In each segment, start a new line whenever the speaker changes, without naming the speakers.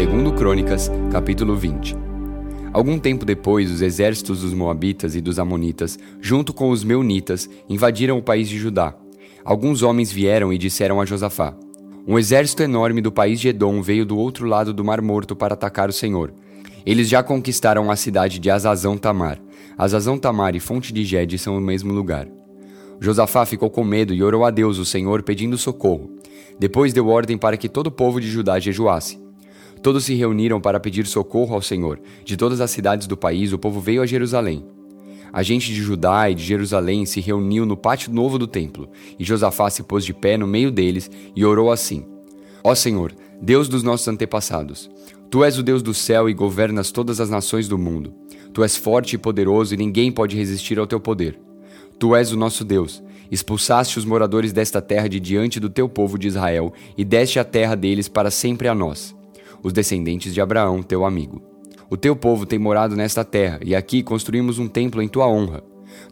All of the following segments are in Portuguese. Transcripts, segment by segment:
Segundo Crônicas, capítulo 20. Algum tempo depois, os exércitos dos moabitas e dos amonitas, junto com os meunitas, invadiram o país de Judá. Alguns homens vieram e disseram a Josafá: Um exército enorme do país de Edom veio do outro lado do Mar Morto para atacar o Senhor. Eles já conquistaram a cidade de Azazão Tamar. Azazão Tamar e Fonte de Gede são o mesmo lugar. Josafá ficou com medo e orou a Deus, o Senhor, pedindo socorro. Depois deu ordem para que todo o povo de Judá jejuasse. Todos se reuniram para pedir socorro ao Senhor. De todas as cidades do país, o povo veio a Jerusalém. A gente de Judá e de Jerusalém se reuniu no pátio novo do templo, e Josafá se pôs de pé no meio deles e orou assim: Ó Senhor, Deus dos nossos antepassados, tu és o Deus do céu e governas todas as nações do mundo. Tu és forte e poderoso e ninguém pode resistir ao teu poder. Tu és o nosso Deus. Expulsaste os moradores desta terra de diante do teu povo de Israel e deste a terra deles para sempre a nós, os descendentes de Abraão, teu amigo. O teu povo tem morado nesta terra e aqui construímos um templo em tua honra.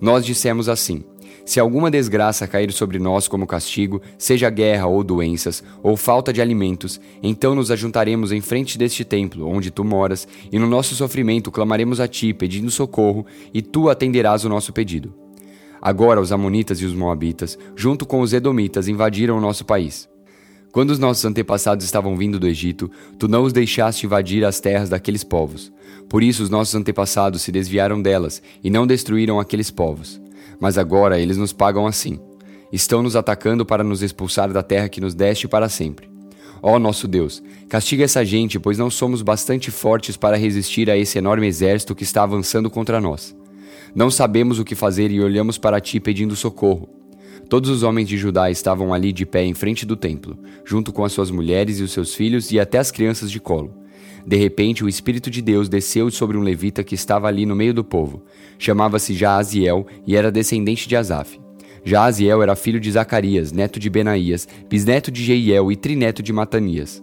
Nós dissemos assim: se alguma desgraça cair sobre nós como castigo, seja guerra ou doenças, ou falta de alimentos, então nos ajuntaremos em frente deste templo, onde tu moras, e no nosso sofrimento clamaremos a ti, pedindo socorro, e tu atenderás o nosso pedido. Agora os Amonitas e os Moabitas, junto com os Edomitas, invadiram o nosso país. Quando os nossos antepassados estavam vindo do Egito, tu não os deixaste invadir as terras daqueles povos. Por isso os nossos antepassados se desviaram delas e não destruíram aqueles povos. Mas agora eles nos pagam assim. Estão nos atacando para nos expulsar da terra que nos deste para sempre. Ó nosso Deus, castiga essa gente, pois não somos bastante fortes para resistir a esse enorme exército que está avançando contra nós. Não sabemos o que fazer e olhamos para ti pedindo socorro. Todos os homens de Judá estavam ali de pé em frente do templo, junto com as suas mulheres e os seus filhos e até as crianças de colo. De repente, o Espírito de Deus desceu sobre um levita que estava ali no meio do povo. Chamava-se Jaaziel e era descendente de Asaf. Jaaziel era filho de Zacarias, neto de Benaías, bisneto de Jeiel e trineto de Matanias.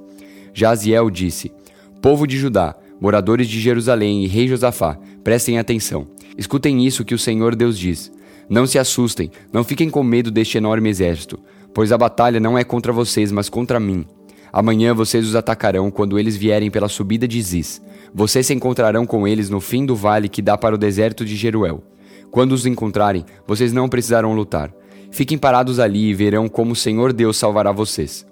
Jaaziel disse: Povo de Judá, moradores de Jerusalém e rei Josafá, prestem atenção. Escutem isso que o Senhor Deus diz. Não se assustem, não fiquem com medo deste enorme exército, pois a batalha não é contra vocês, mas contra mim. Amanhã vocês os atacarão quando eles vierem pela subida de Ziz. Vocês se encontrarão com eles no fim do vale que dá para o deserto de Jeruel. Quando os encontrarem, vocês não precisarão lutar. Fiquem parados ali e verão como o Senhor Deus salvará vocês.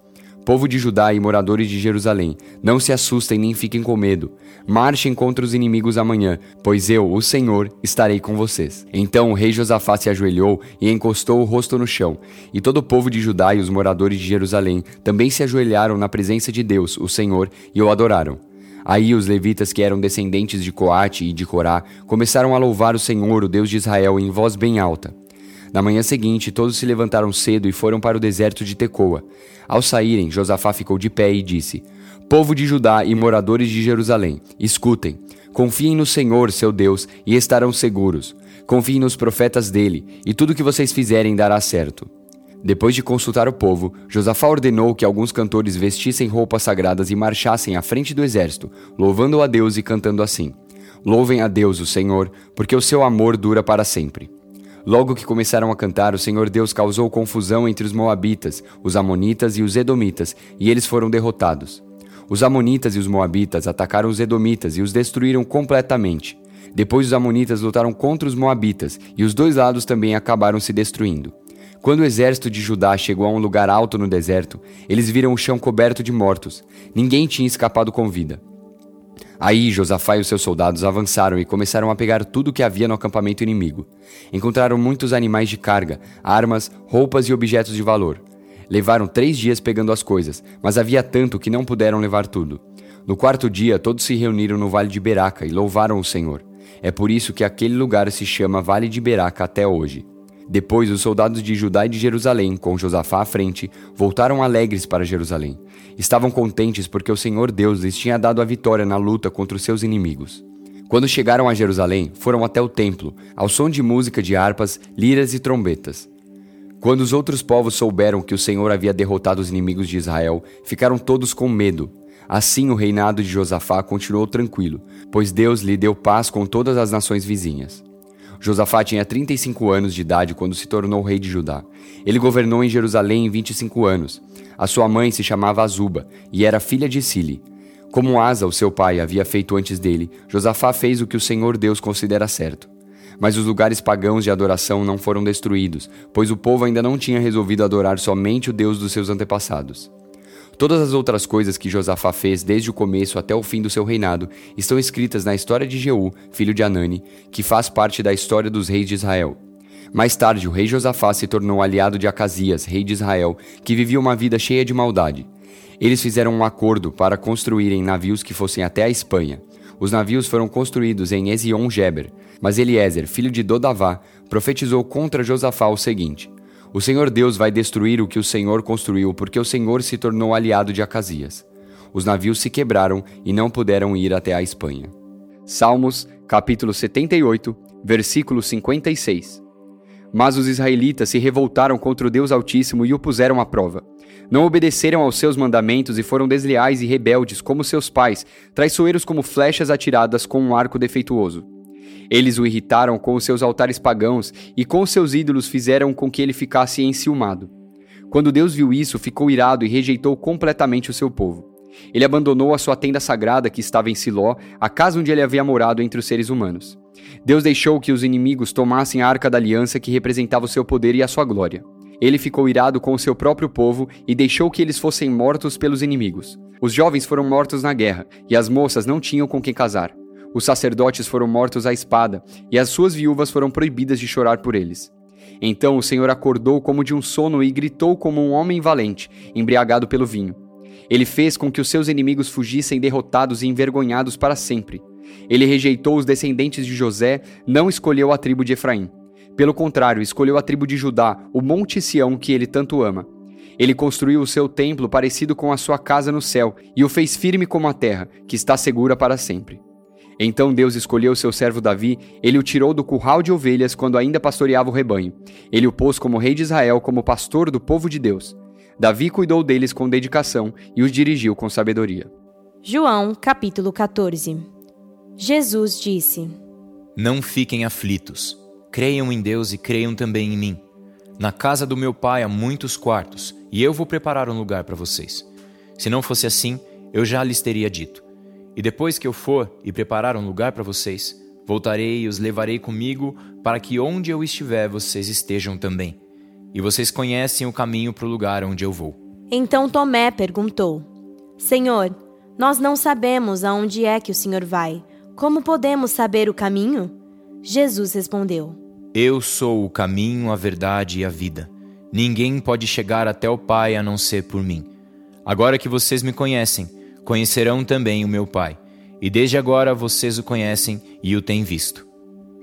Povo de Judá e moradores de Jerusalém, não se assustem nem fiquem com medo. Marchem contra os inimigos amanhã, pois eu, o Senhor, estarei com vocês. Então o rei Josafá se ajoelhou e encostou o rosto no chão. E todo o povo de Judá e os moradores de Jerusalém também se ajoelharam na presença de Deus, o Senhor, e o adoraram. Aí os levitas, que eram descendentes de Coate e de Corá, começaram a louvar o Senhor, o Deus de Israel, em voz bem alta. Na manhã seguinte, todos se levantaram cedo e foram para o deserto de Tecoa. Ao saírem, Josafá ficou de pé e disse: Povo de Judá e moradores de Jerusalém, escutem. Confiem no Senhor, seu Deus, e estarão seguros. Confiem nos profetas dele, e tudo o que vocês fizerem dará certo. Depois de consultar o povo, Josafá ordenou que alguns cantores vestissem roupas sagradas e marchassem à frente do exército, louvando a Deus e cantando assim: Louvem a Deus, o Senhor, porque o seu amor dura para sempre. Logo que começaram a cantar, o Senhor Deus causou confusão entre os Moabitas, os Amonitas e os Edomitas, e eles foram derrotados. Os Amonitas e os Moabitas atacaram os Edomitas e os destruíram completamente. Depois os Amonitas lutaram contra os Moabitas, e os dois lados também acabaram se destruindo. Quando o exército de Judá chegou a um lugar alto no deserto, eles viram o chão coberto de mortos. Ninguém tinha escapado com vida. Aí Josafá e os seus soldados avançaram e começaram a pegar tudo o que havia no acampamento inimigo. Encontraram muitos animais de carga, armas, roupas e objetos de valor. Levaram três dias pegando as coisas, mas havia tanto que não puderam levar tudo. No quarto dia, todos se reuniram no vale de Beraca e louvaram o Senhor. É por isso que aquele lugar se chama Vale de Beraca até hoje. Depois, os soldados de Judá e de Jerusalém, com Josafá à frente, voltaram alegres para Jerusalém. Estavam contentes porque o Senhor Deus lhes tinha dado a vitória na luta contra os seus inimigos. Quando chegaram a Jerusalém, foram até o templo, ao som de música de harpas, liras e trombetas. Quando os outros povos souberam que o Senhor havia derrotado os inimigos de Israel, ficaram todos com medo. Assim o reinado de Josafá continuou tranquilo, pois Deus lhe deu paz com todas as nações vizinhas. Josafá tinha 35 anos de idade quando se tornou rei de Judá. Ele governou em Jerusalém em 25 anos. A sua mãe se chamava Azuba e era filha de Sili. Como Asa, o seu pai, havia feito antes dele, Josafá fez o que o Senhor Deus considera certo. Mas os lugares pagãos de adoração não foram destruídos, pois o povo ainda não tinha resolvido adorar somente o Deus dos seus antepassados. Todas as outras coisas que Josafá fez desde o começo até o fim do seu reinado estão escritas na história de Jeú, filho de Anani, que faz parte da história dos reis de Israel. Mais tarde, o rei Josafá se tornou aliado de Acasias, rei de Israel, que vivia uma vida cheia de maldade. Eles fizeram um acordo para construírem navios que fossem até a Espanha. Os navios foram construídos em Ezion-Geber, mas Eliezer, filho de Dodavá, profetizou contra Josafá o seguinte: O Senhor Deus vai destruir o que o Senhor construiu, porque o Senhor se tornou aliado de Acasias. Os navios se quebraram e não puderam ir até a Espanha. Salmos, capítulo 78, versículo 56. Mas os israelitas se revoltaram contra o Deus Altíssimo e o puseram à prova. Não obedeceram aos seus mandamentos e foram desleais e rebeldes como seus pais, traiçoeiros como flechas atiradas com um arco defeituoso. Eles o irritaram com os seus altares pagãos e com os seus ídolos fizeram com que ele ficasse enciumado. Quando Deus viu isso, ficou irado e rejeitou completamente o seu povo. Ele abandonou a sua tenda sagrada que estava em Siló, a casa onde ele havia morado entre os seres humanos. Deus deixou que os inimigos tomassem a arca da aliança que representava o seu poder e a sua glória. Ele ficou irado com o seu próprio povo e deixou que eles fossem mortos pelos inimigos. Os jovens foram mortos na guerra, e as moças não tinham com quem casar. Os sacerdotes foram mortos à espada, e as suas viúvas foram proibidas de chorar por eles. Então o Senhor acordou como de um sono e gritou como um homem valente, embriagado pelo vinho. Ele fez com que os seus inimigos fugissem derrotados e envergonhados para sempre. Ele rejeitou os descendentes de José, não escolheu a tribo de Efraim. Pelo contrário, escolheu a tribo de Judá, o Monte Sião que ele tanto ama. Ele construiu o seu templo parecido com a sua casa no céu e o fez firme como a terra, que está segura para sempre. Então Deus escolheu seu servo Davi, ele o tirou do curral de ovelhas quando ainda pastoreava o rebanho. Ele o pôs como rei de Israel, como pastor do povo de Deus. Davi cuidou deles com dedicação e os dirigiu com sabedoria.
João, capítulo 14. Jesus disse:
Não fiquem aflitos. Creiam em Deus e creiam também em mim. Na casa do meu pai há muitos quartos, e eu vou preparar um lugar para vocês. Se não fosse assim, eu já lhes teria dito. E depois que eu for e preparar um lugar para vocês, voltarei e os levarei comigo, para que onde eu estiver vocês estejam também. E vocês conhecem o caminho para o lugar onde eu vou.
Então Tomé perguntou: Senhor, nós não sabemos aonde é que o Senhor vai. Como podemos saber o caminho? Jesus respondeu:
eu sou o caminho, a verdade e a vida. Ninguém pode chegar até o Pai a não ser por mim. Agora que vocês me conhecem, conhecerão também o meu Pai. E desde agora vocês o conhecem e o têm visto.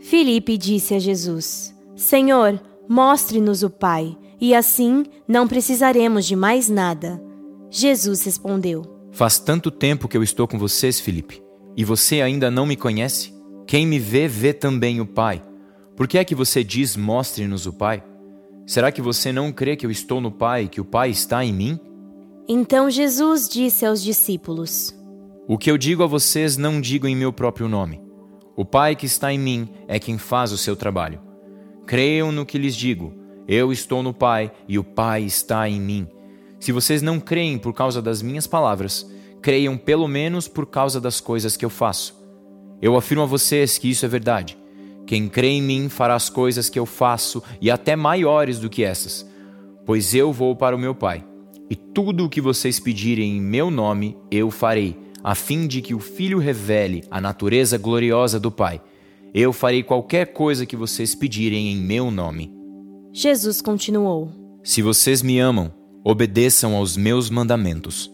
Filipe disse a Jesus: Senhor, mostre-nos o Pai, e assim não precisaremos de mais nada. Jesus respondeu:
Faz tanto tempo que eu estou com vocês, Filipe, e você ainda não me conhece? Quem me vê, vê também o Pai. Por que é que você diz: Mostre-nos o Pai? Será que você não crê que eu estou no Pai e que o Pai está em mim?
Então Jesus disse aos discípulos:
O que eu digo a vocês não digo em meu próprio nome. O Pai que está em mim é quem faz o seu trabalho. Creiam no que lhes digo. Eu estou no Pai e o Pai está em mim. Se vocês não creem por causa das minhas palavras, creiam pelo menos por causa das coisas que eu faço. Eu afirmo a vocês que isso é verdade. Quem crê em mim fará as coisas que eu faço e até maiores do que essas, pois eu vou para o meu Pai. E tudo o que vocês pedirem em meu nome, eu farei, a fim de que o Filho revele a natureza gloriosa do Pai. Eu farei qualquer coisa que vocês pedirem em meu nome.
Jesus continuou:
Se vocês me amam, obedeçam aos meus mandamentos.